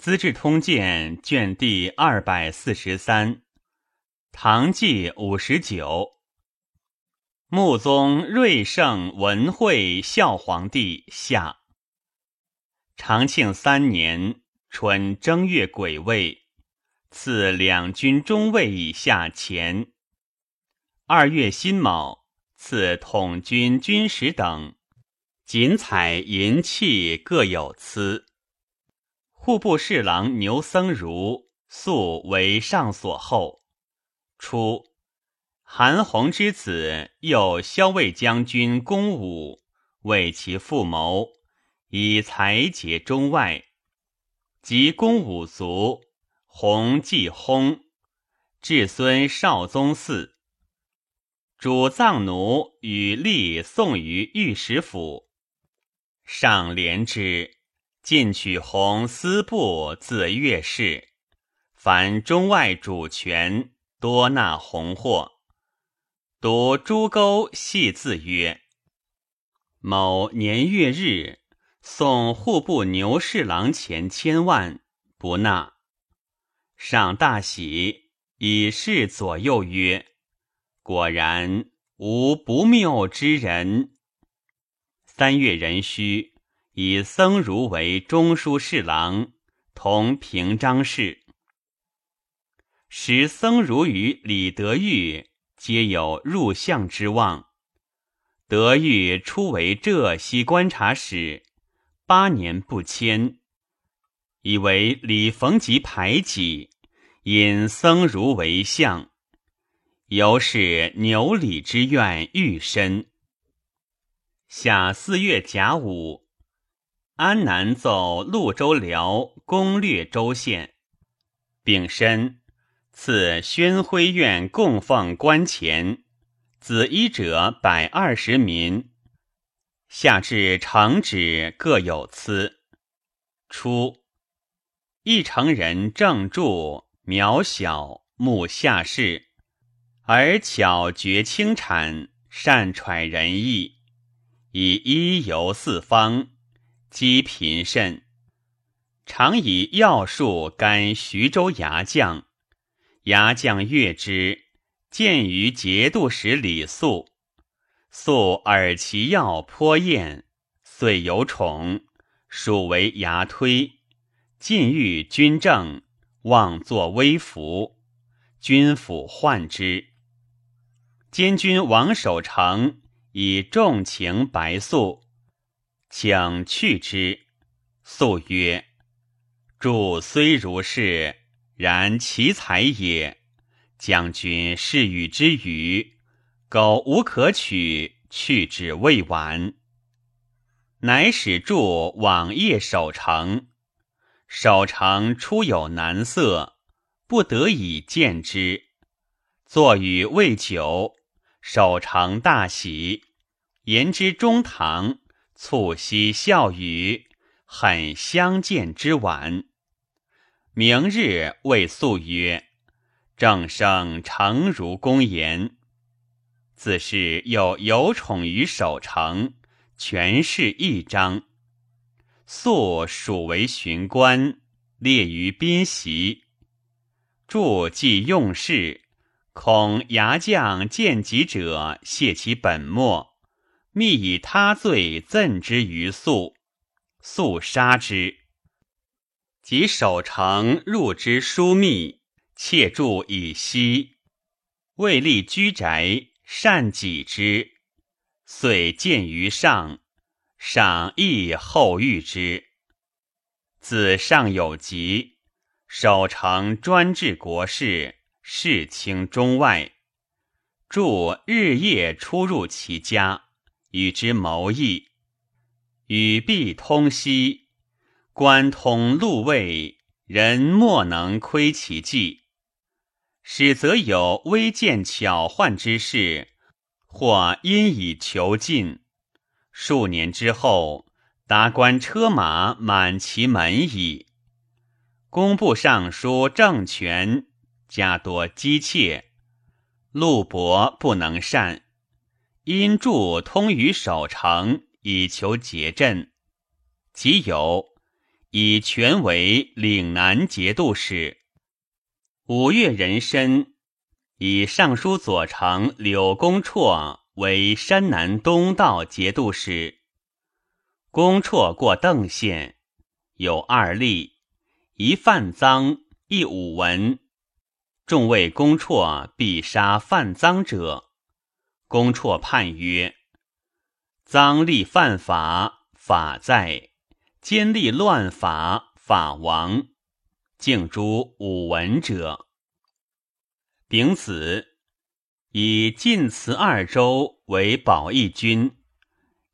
资治通鉴》卷第二百四十三，唐纪五十九。穆宗睿圣文惠孝皇帝下。长庆三年春正月癸未，赐两军中尉以下前。二月辛卯，赐统军军使等。锦彩银器各有赐。户部侍郎牛僧孺素为上所后。初，韩弘之子又骁卫将军公武为其父谋，以才结中外。及公武卒，弘继薨，至孙少宗嗣。主葬奴与吏送于御史府。上怜之，进取弘司部自越氏，凡中外主权，多纳弘货。读朱沟系字曰：“某年月日，送户部牛侍郎钱千万，不纳。上大喜，以示左右曰：‘果然无不谬之人。’”三月壬戌，以僧孺为中书侍郎，同平章事。时僧孺与李德裕皆有入相之望。德裕初为浙西观察使，八年不迁，以为李逢吉排挤，引僧孺为相，由是牛李之怨愈深。夏四月甲午，安南奏潞州辽攻略州县，丙申，赐宣徽院供奉官钱，子衣者百二十民。下至承旨各有赐。初，一城人正著渺小，目下士，而巧绝轻产，善揣人意。以医游四方，积贫甚，常以药术干徐州牙将。牙将悦之，见于节度使李肃，肃耳其药颇艳，遂有宠，属为牙推。晋欲军政，妄作威服，军府患之。监军王守成。以重情白素，请去之。素曰：“主虽如是，然其才也。将军是与之语，苟无可取，去之未晚。”乃使助往夜守城。守城初有难色，不得已见之。坐与未久。守城大喜，言之中堂，促膝笑语，很相见之晚。明日谓素曰：“正生诚如公言。”自是又有宠于守城，权势一张。素属为巡官，列于宾席，助既用事。恐牙将见己者泄其本末，密以他罪赠之于素，素杀之。及守城入之疏密，窃住以息，未立居宅，善己之，遂见于上，上亦后遇之。子上有疾，守城专治国事。事清中外，助日夜出入其家，与之谋议，与必通兮，官通禄位，人莫能窥其计。使则有微见巧患之事，或因以求进。数年之后，达官车马满其门矣。工部尚书郑权。家多姬妾，陆伯不能善，因著通于守城，以求结阵。即有以权为岭南节度使。五月壬申，以尚书左丞柳公绰为山南东道节度使。公绰过邓县，有二例，一犯赃，一武文。众谓公绰必杀犯赃者。公绰判曰：“赃吏犯法，法在；奸吏乱法，法亡。”敬诸武文者，丙子，以晋祠二州为保义军，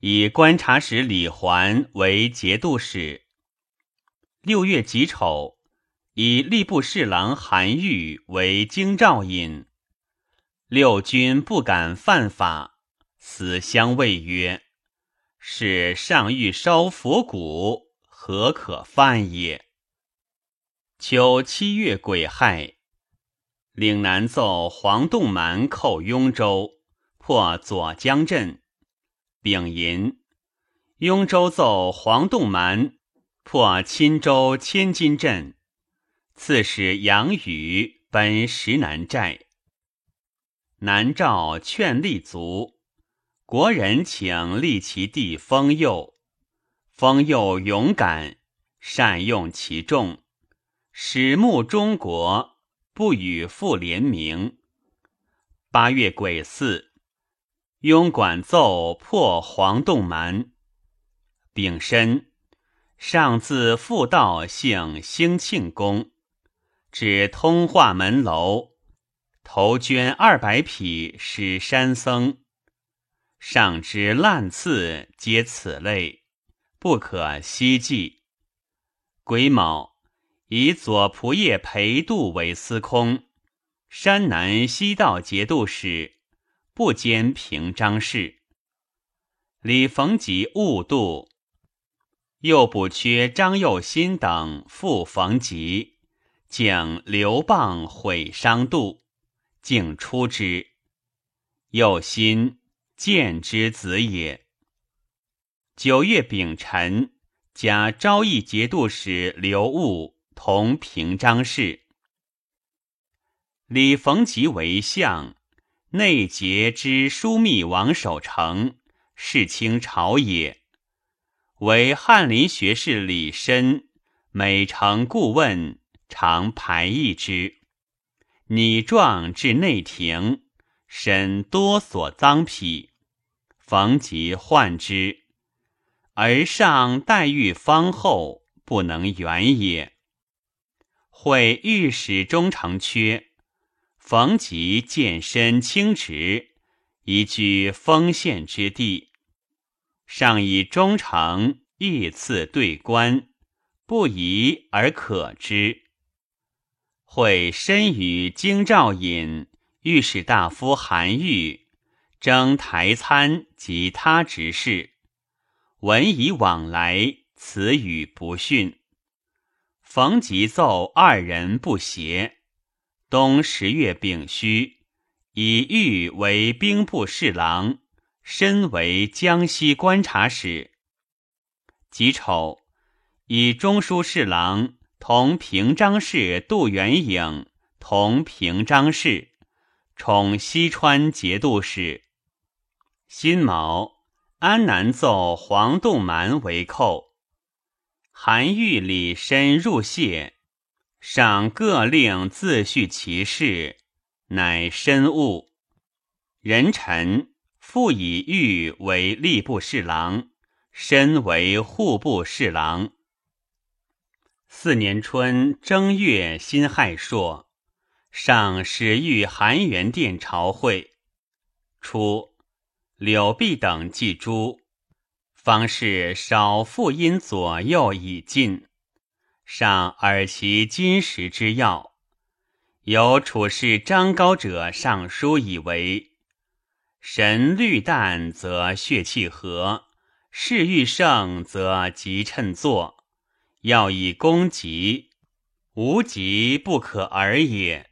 以观察使李环为节度使。六月己丑，以吏部侍郎韩愈为京兆尹。六军不敢犯法，死相谓曰：“是上欲烧佛骨，何可犯也？”秋七月癸亥，岭南奏黄洞蛮寇雍州，破左江镇。丙寅，雍州奏黄洞蛮破钦州千金镇。刺史杨宇奔石南寨。南诏劝立足，国人请立其弟封佑。封佑勇敢，善用其众。始慕中国，不与复联名。八月癸巳，雍管奏破黄洞蛮。丙申，上自复道姓兴庆宫，至通化门楼，头捐二百匹使山僧。上之烂刺皆此类，不可希计。癸卯。以左仆射裴度为司空，山南西道节度使，不兼平章事。李逢吉误度，又补缺张幼新等复逢吉，竟刘棒毁伤度，竟出之。又新见之子也。九月丙辰，加昭义节度使刘悟。同平章事，李逢吉为相，内节之枢密王守成，世清朝也。为翰林学士李申，每承顾问，常排议之。拟状至内廷，审多所赃匹，逢吉患之，而上待遇方厚，不能圆也。会御史中丞缺，逢吉见身清直，宜居丰县之地。上以忠诚义赐对官，不疑而可之。会身与京兆尹、御史大夫韩愈征台参及他职事，闻以往来，词语不逊。冯吉奏二人不协。冬十月丙戌，以玉为兵部侍郎，身为江西观察使。己丑，以中书侍郎同平章事杜元颖同平章事，充西川节度使。辛卯，安南奏黄洞蛮为寇。韩愈、李深入谢，赏各令自叙其事，乃深悟。人臣复以玉为吏部侍郎，身为户部侍郎。四年春正月辛亥朔，上使御含元殿朝会。初，柳弼等祭诸。方士少复因左右已尽，上耳其金石之要。有处事张高者上书以为：神虑淡则血气和，事欲盛则急趁作。要以攻急，无急不可而也。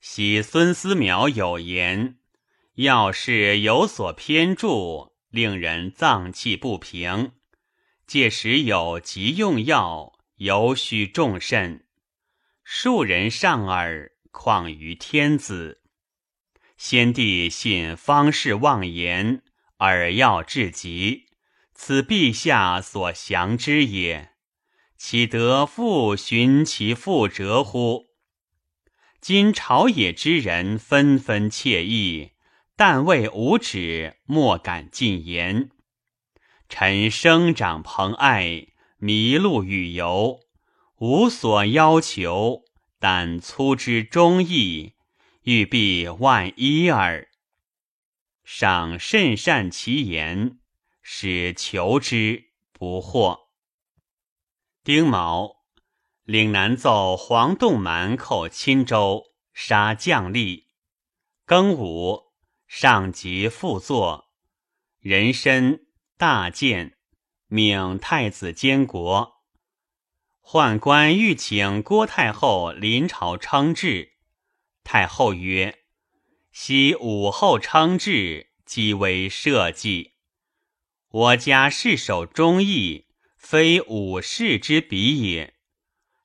昔孙思邈有言：要事有所偏注。令人脏气不平，届时有急用药，尤须重慎。庶人上耳，况于天子？先帝信方士妄言，尔要至极，此陛下所降之也。岂得复寻其覆辙乎？今朝野之人纷纷窃议，但为无止，莫敢进言。臣生长蓬艾，麋鹿与游，无所要求，但粗之忠义，欲必万一耳。赏甚善其言，使求之不获。丁卯，岭南奏黄洞蛮寇钦州，杀将吏。庚午，上级复作，人参大见，命太子监国。宦官欲请郭太后临朝称制，太后曰：“昔武后称制，即为社稷。我家世守忠义。”非武士之比也。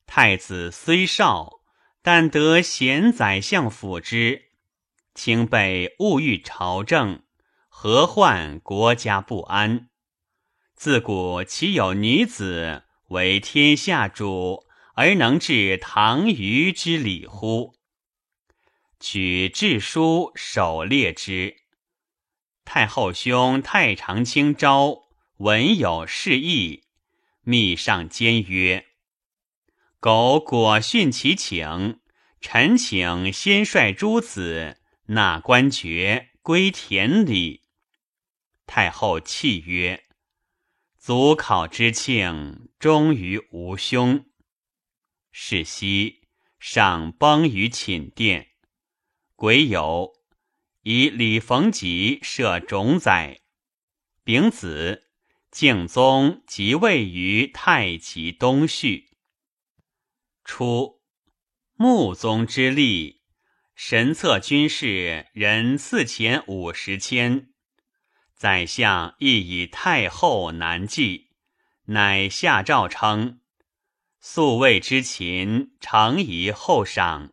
太子虽少，但得贤宰相辅之，清备物欲朝政，何患国家不安？自古岂有女子为天下主而能治唐虞之礼乎？取制书狩猎之。太后兄太常卿昭闻有事意。密上监曰：“苟果殉其请，臣请先率诸子纳官爵，归田里。”太后泣曰：“祖考之庆，终于无兄。”是夕，上崩于寝殿。癸酉，以李逢吉设冢宰。丙子。敬宗即位于太极东序。初，穆宗之立，神策军士人四千五十千，宰相亦以太后难继，乃下诏称：素位之秦，常宜后赏。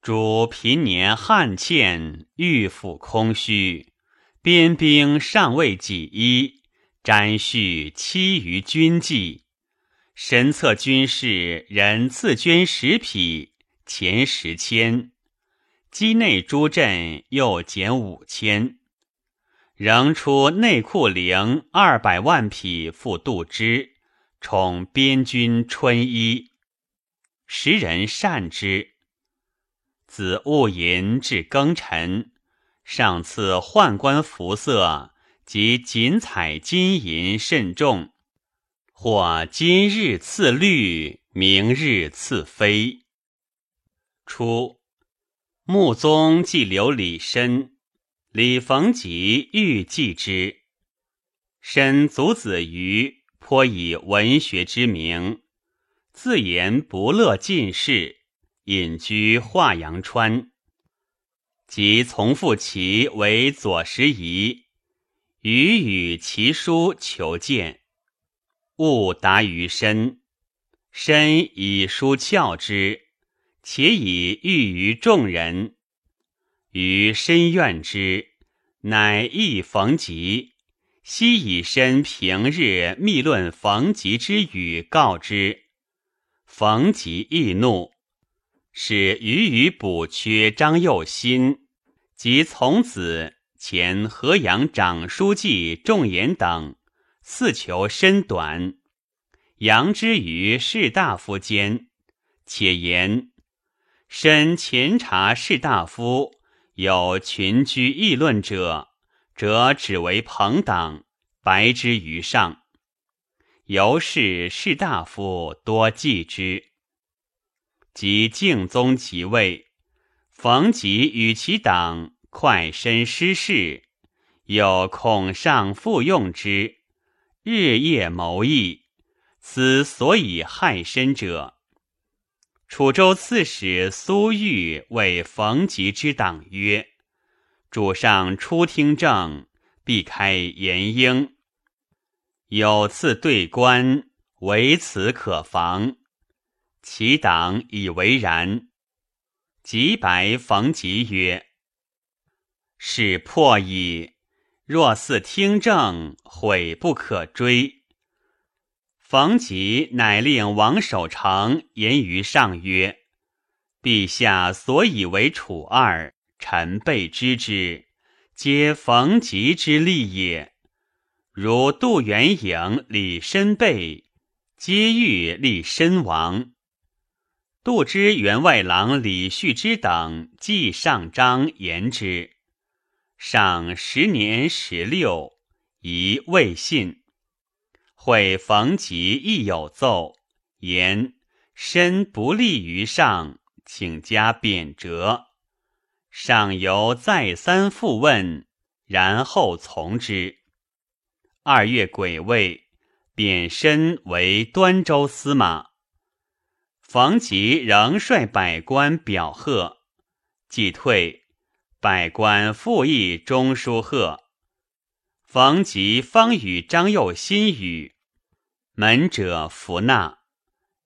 主平年旱欠，御府空虚，边兵尚未己衣。瞻叙七余军纪，神策军士人赐捐十匹，钱十千；畿内诸镇又减五千，仍出内库陵二百万匹付度支，充边军春衣。时人善之。子务寅至庚辰，上赐宦官服色。即锦彩金银甚重，或今日赐绿，明日赐飞。初，穆宗既留李绅，李逢吉欲继之。申祖子瑜颇以文学之名，自言不乐进士，隐居华阳川，即从父其为左拾遗。予与其书求见，勿达于身。身以书翘之，且以喻于众人。于深怨之，乃忆逢吉。昔以身平日密论逢吉之语告之，逢吉易怒，使予与补缺张幼新，即从子。前河阳长书记仲言等四求身短，扬之于士大夫间，且言身前察士大夫有群居议论者，则只为朋党，白之于上。由是士大夫多忌之。即敬宗即位，逢吉与其党。快身失势，有恐上复用之，日夜谋议，此所以害身者。楚州刺史苏玉为冯吉之党曰：“主上初听政，必开言应。有次对官，唯此可防。其党以为然。即白冯吉曰：“是破矣。若似听政，悔不可追。”冯吉乃令王守成言于上曰：“陛下所以为楚二，臣备知之，皆冯吉之力也。如杜元颖、李申备，皆欲立身亡。杜之员外郎李旭之等，既上章言之，上十年十六，疑未信。会逢吉亦有奏言，身不利于上，请加贬谪。上犹再三复问，然后从之。二月癸未，贬身为端州司马。冯吉仍率百官表贺，既退，百官复议中书贺。冯吉方与张佑新语，门者弗纳。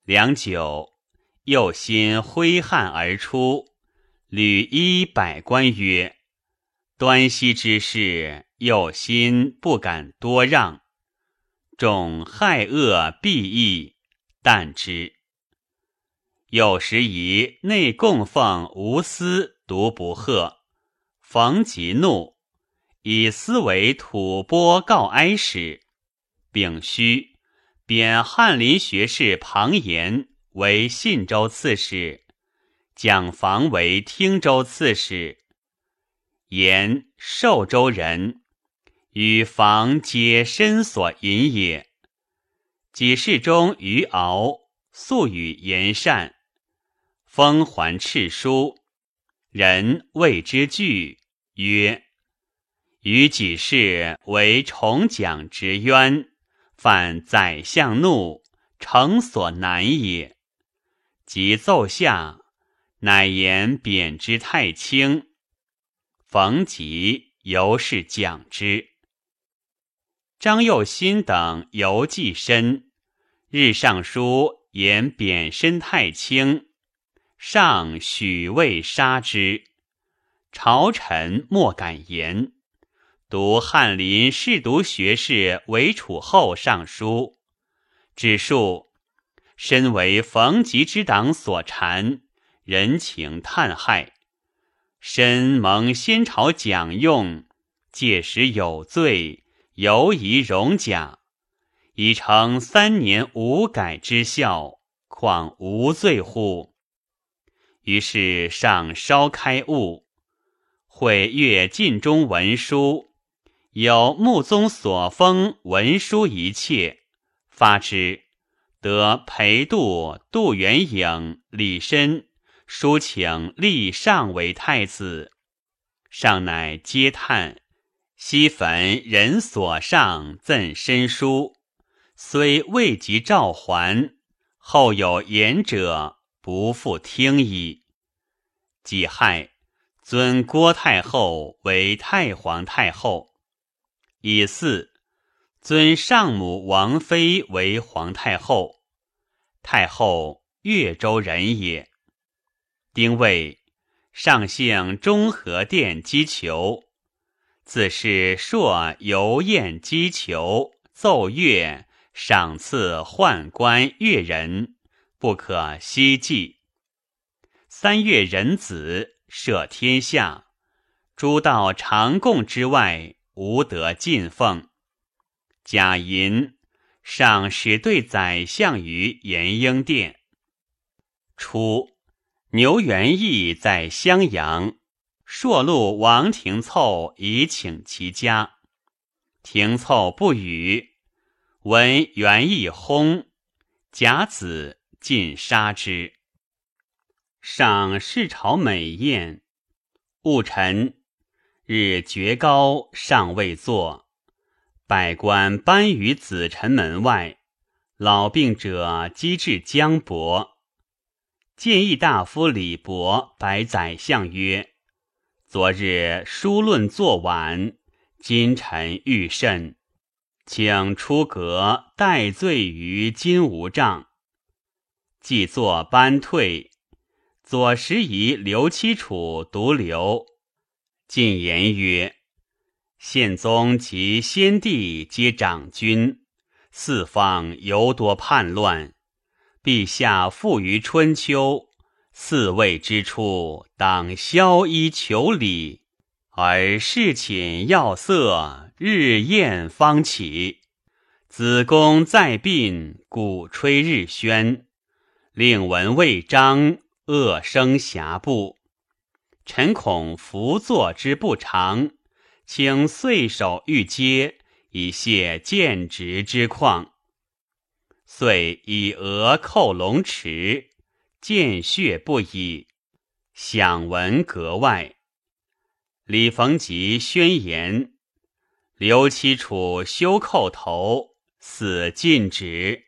良久，右心挥汗而出，履衣百官曰：“端西之事，右心不敢多让。众害恶必异，但之。”有时疑内供奉无私，独不贺。冯吉怒，以思为吐蕃告哀使。丙戌，贬翰林学士庞延为信州刺史，蒋防为汀州刺史。延，寿州人，与房皆身所引也。己世中于敖，素与言善。封还敕书，人谓之惧，曰：“于己事为重奖之冤，犯宰相怒，诚所难也。”即奏下，乃言贬之太轻。冯吉由是讲之。张幼新等犹计深，日上书言贬身太轻。上许未杀之，朝臣莫敢言。读翰林侍读学士韦楚后上书，指述身为冯吉之党所缠，人情叹害，身蒙先朝奖用，届时有罪，犹宜容甲，已成三年无改之效，况无罪乎？于是上稍开悟，会阅晋中文书，有穆宗所封文书一切，发之，得裴度、杜元颖、李绅书请立上为太子，上乃嗟叹：昔焚人所上赠身书，虽未及召还，后有言者。不复听矣。己亥，尊郭太后为太皇太后。乙巳，尊上母王妃为皇太后。太后越州人也。丁未，上幸中和殿击球，自是朔游宴击球，奏乐，赏赐宦官越人。不可希冀。三月壬子，赦天下，诸道常供之外，无得进奉。贾银上使对宰相于延英殿。初，牛元义在襄阳，朔路王廷凑以请其家，廷凑不语。闻元义薨，甲子。尽杀之。上视朝美宴，戊辰，日绝高，尚未坐。百官班于子臣门外，老病者积至江伯。谏议大夫李伯白宰相曰：“昨日书论作晚，今臣欲甚。请出阁待罪于金吾帐。既作班退，左拾遗刘七楚独留。进言曰：“宪宗及先帝皆长君，四方尤多叛乱。陛下富于春秋，四位之初，当萧衣求礼，而侍寝要色，日宴方起。子宫在病，鼓吹日宣，令闻未彰，恶声遐布。”臣恐伏坐之不长，请岁首欲阶，以谢见职之况。遂以额扣龙池，见血不已，享闻格外。李逢吉宣言：刘七楚休叩头，死尽职。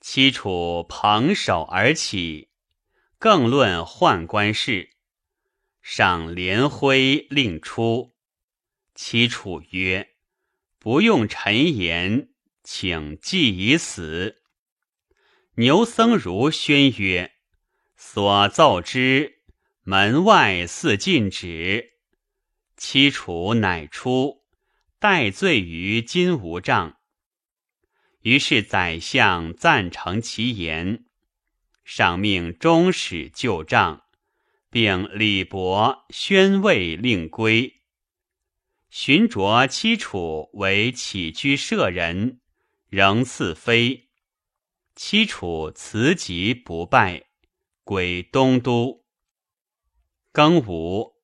七楚捧手而起，更论宦官事。赏连徽令出，其楚曰：“不用臣言，请祭以死。”牛僧孺宣曰：“所奏之，门外似禁止。”其楚乃出，待罪于金吾帐。于是宰相赞成其言，上命中使旧帐。并李伯宣慰令归，寻着七楚为起居舍人，仍赐妃。七楚辞疾不拜，归东都。庚午，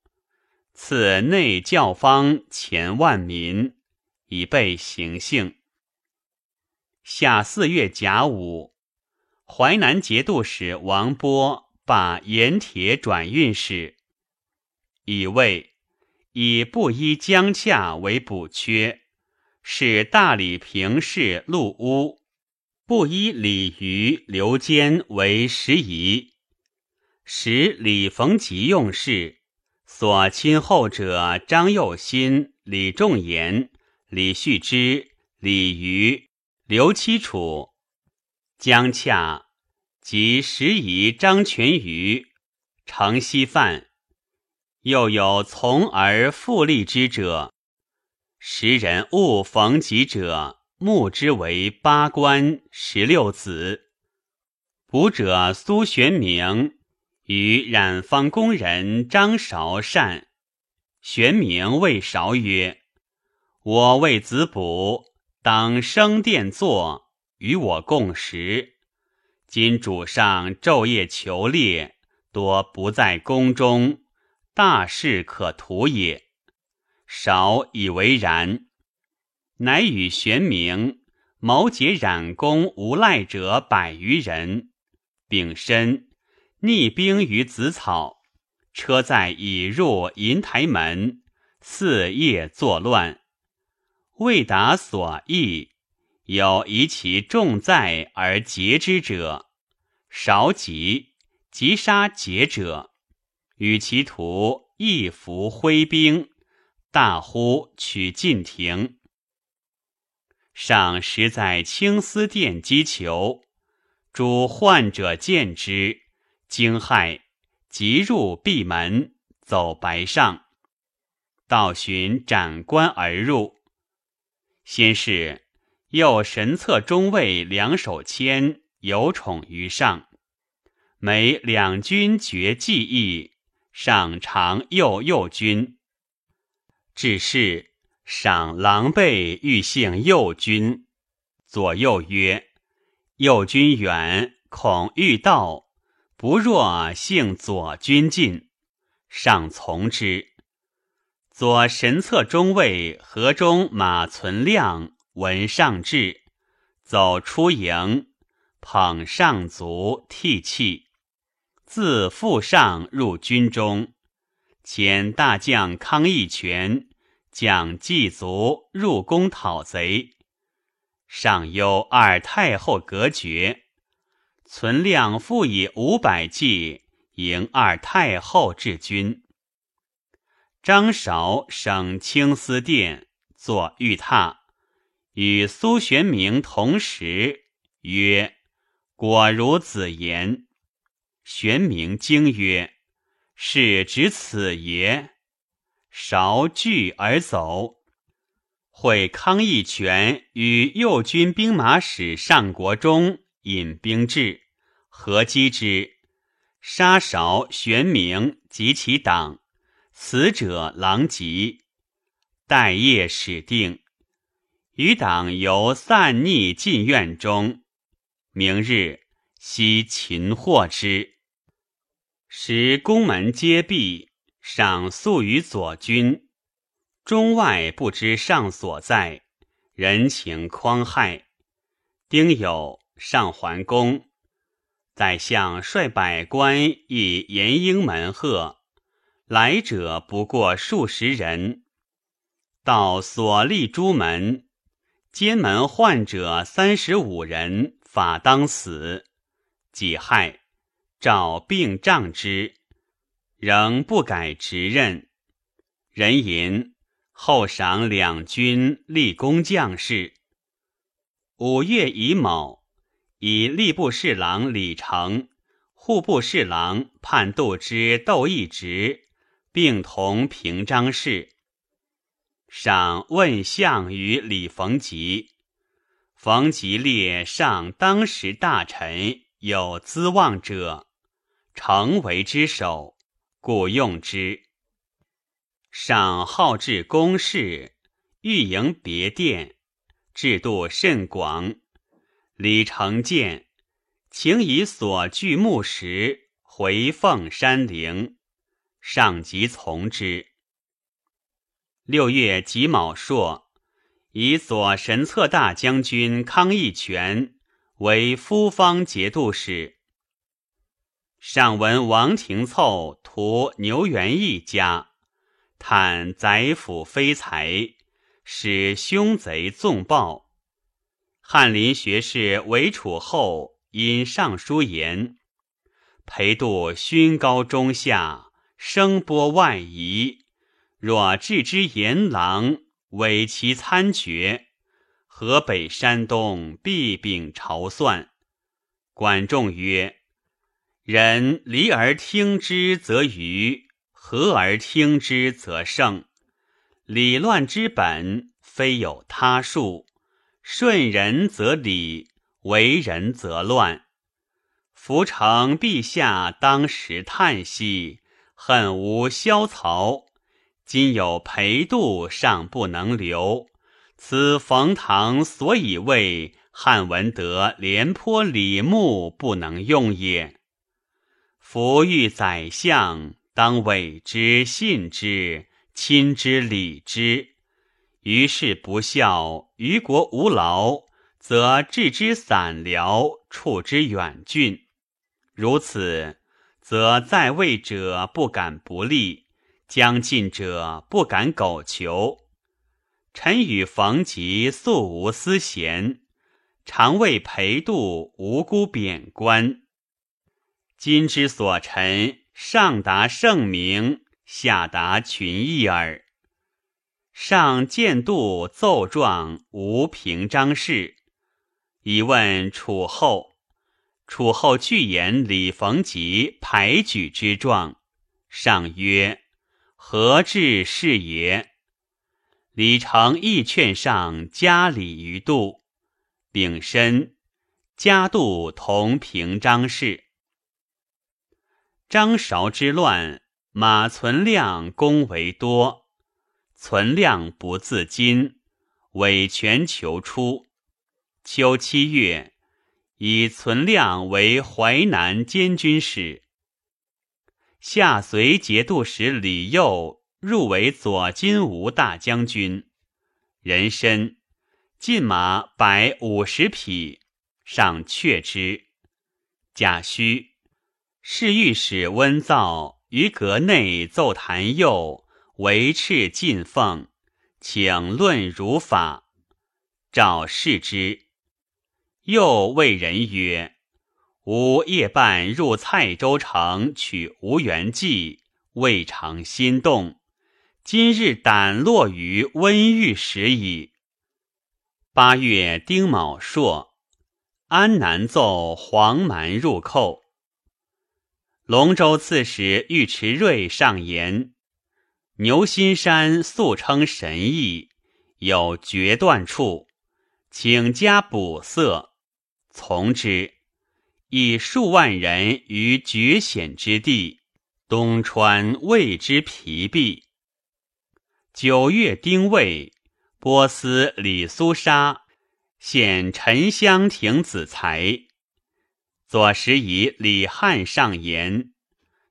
赐内教坊前万民，以备行幸。夏四月甲午，淮南节度使王波。罢盐铁转运使，以为以布衣江洽为补缺，使大理平氏陆屋布衣李渔刘坚为时宜，使李逢吉用事，所亲后者张幼新、李仲言、李旭之、李渔、刘七楚、江洽。即时宜张全瑜、程希范，又有从而复立之者。时人误逢吉者，目之为八官十六子。卜者苏玄明与染坊工人张韶善。玄明谓韶曰：“我为子卜，当升殿坐，与我共食。”今主上昼夜求猎，多不在宫中，大事可图也。少以为然，乃与玄冥谋解染公无赖者百余人，丙申逆兵于子草，车载已入银台门，四夜作乱，未达所意。有以其重在而劫之者，少己即杀劫者，与其徒一服挥兵，大呼取晋庭。上时在青丝殿击求，诸患者见之，惊骇，即入闭门，走白上，道寻斩官而入，先是。又神策中尉梁守谦有宠于上，每两军决计议，上常诱右军。只是赏狼狈欲幸右军，左右曰：“右军远，恐遇道，不若幸左军近。”上从之。左神策中尉河中马存亮。闻上至，走出营，捧上足涕泣。自父上入军中，遣大将康义全将祭卒入宫讨贼。上忧二太后隔绝，存量复以五百骑迎二太后至军。张韶省青丝殿，坐御榻。与苏玄明同时，曰：“果如子言。”玄明惊曰：“是指此也？”韶惧而走。会康义全与右军兵马使上国忠引兵至，合击之，杀韶、玄明及其党，死者狼藉。待夜始定。余党由散匿进院中，明日悉擒获之。时宫门皆闭，赏宿于左军，中外不知上所在，人情匡害。丁酉，上桓公，宰相率百官以延英门贺，来者不过数十人，到所立朱门。监门患者三十五人，法当死。己亥，召病杖之，仍不改职任。人吟后赏两军立功将士。五月乙卯，以吏部侍郎李成、户部侍郎判度之窦义直，并同平章事。赏问相与李逢吉，逢吉列上当时大臣有资望者，成为之首，故用之。赏好治公事，欲营别殿，制度甚广。李成建，请以所具木石回奉山陵，上即从之。六月己卯朔，以左神策大将军康义全为夫方节度使。上闻王廷凑屠牛元义家，叹宰府非才，使凶贼纵暴。翰林学士韦楚后因上书言，裴度勋高中下，声波外夷。若置之言郎，委其参决，河北、山东必秉朝算。管仲曰：“人离而听之则愚，和而听之则胜。理乱之本，非有他术。顺人则理，为人则乱。夫承陛下当时叹息，恨无萧曹。”今有裴度尚不能留，此冯唐所以为汉文德、廉颇、李牧不能用也。夫欲宰相，当委之、信之、亲之、礼之。于是不孝，于国无劳，则置之散辽，处之远郡。如此，则在位者不敢不利。将进者不敢苟求。臣与冯吉素无私嫌，常为裴度无辜贬官。今之所陈，上达圣明，下达群义耳。上见度奏状无平章事，以问楚后。楚后具言李逢吉排举之状，上曰。何至是也？李成亦劝上加礼于度，丙申，加度同平章事。张韶之乱，马存亮功为多，存亮不自矜，委权求出。秋七月，以存亮为淮南监军使。下随节度使李佑入为左金吾大将军，人参，进马百五十匹，上阙之。贾诩，侍御史温造于阁内奏弹右，为敕进奉，请论儒法。召视之，又谓人曰。吾夜半入蔡州城取吴元济，未尝心动。今日胆落于温御史矣。八月丁卯朔，安南奏黄蛮入寇。龙州刺史尉迟瑞上言：牛心山素称神异，有决断处，请加补色，从之。以数万人于绝险之地，东川为之疲弊。九月丁未，波斯李苏沙献沉香亭子才。左拾遗李汉上言：“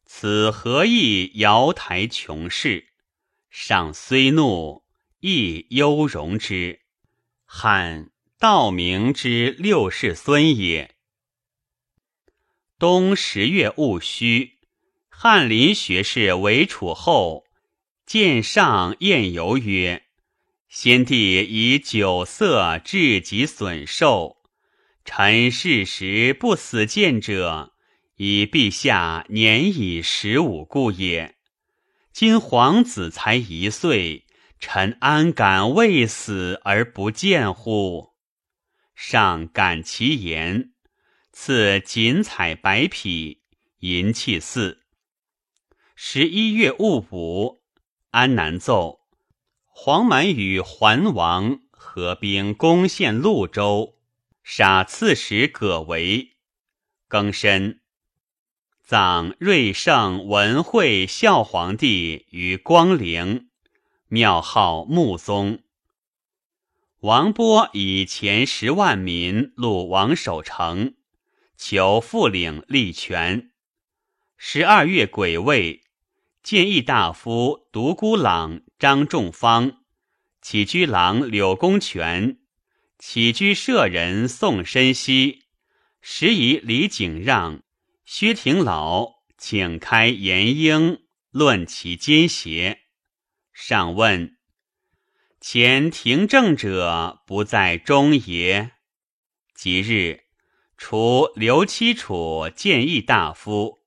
此何意瑶台穷士？上虽怒，亦忧容之。汉道明之六世孙也。”冬十月戊戌，翰林学士韦楚后见上宴游曰：“先帝以酒色致己损寿，臣事时不死谏者，以陛下年已十五故也。今皇子才一岁，臣安敢未死而不见乎？”上感其言。赐锦彩白匹，银器四。十一月戊午，安南奏：黄蛮与桓王合兵攻陷潞州，杀刺史葛维。庚申，葬瑞圣文惠孝皇帝于光陵，庙号穆宗。王波以前十万民入王守成。求复领立权。十二月癸未，建议大夫独孤朗、张仲方，起居郎柳公权，起居舍人宋申锡，时以李景让、薛廷老，请开言英，论其奸邪。上问：前廷政者不在中也？即日。除刘七楚谏议大夫，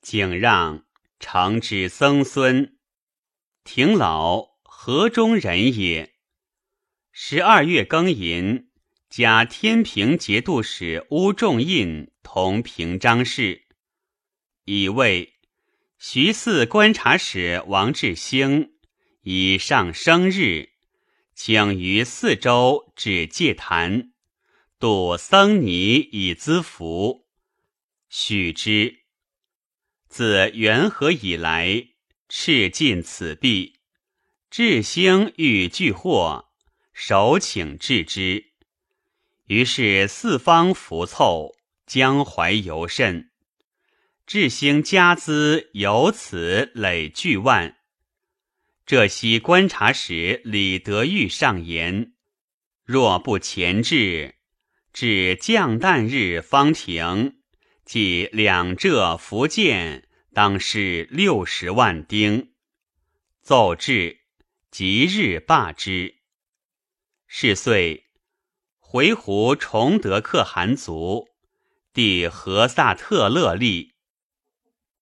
景让承之曾孙，廷老河中人也。十二月庚寅，加天平节度使乌仲印同平章事。乙未，徐四观察使王志兴以上生日，请于四周指戒坛。度僧尼以资福，许之。自元和以来，赤尽此弊。智兴欲拒祸，首请治之。于是四方浮凑，江淮尤甚。智兴家资由此累巨万。浙西观察使李德裕上言：若不前置。至降诞日方停，即两浙福建，当是六十万丁。奏至，即日罢之。是岁，回鹘崇德可汗族，弟何萨特勒立。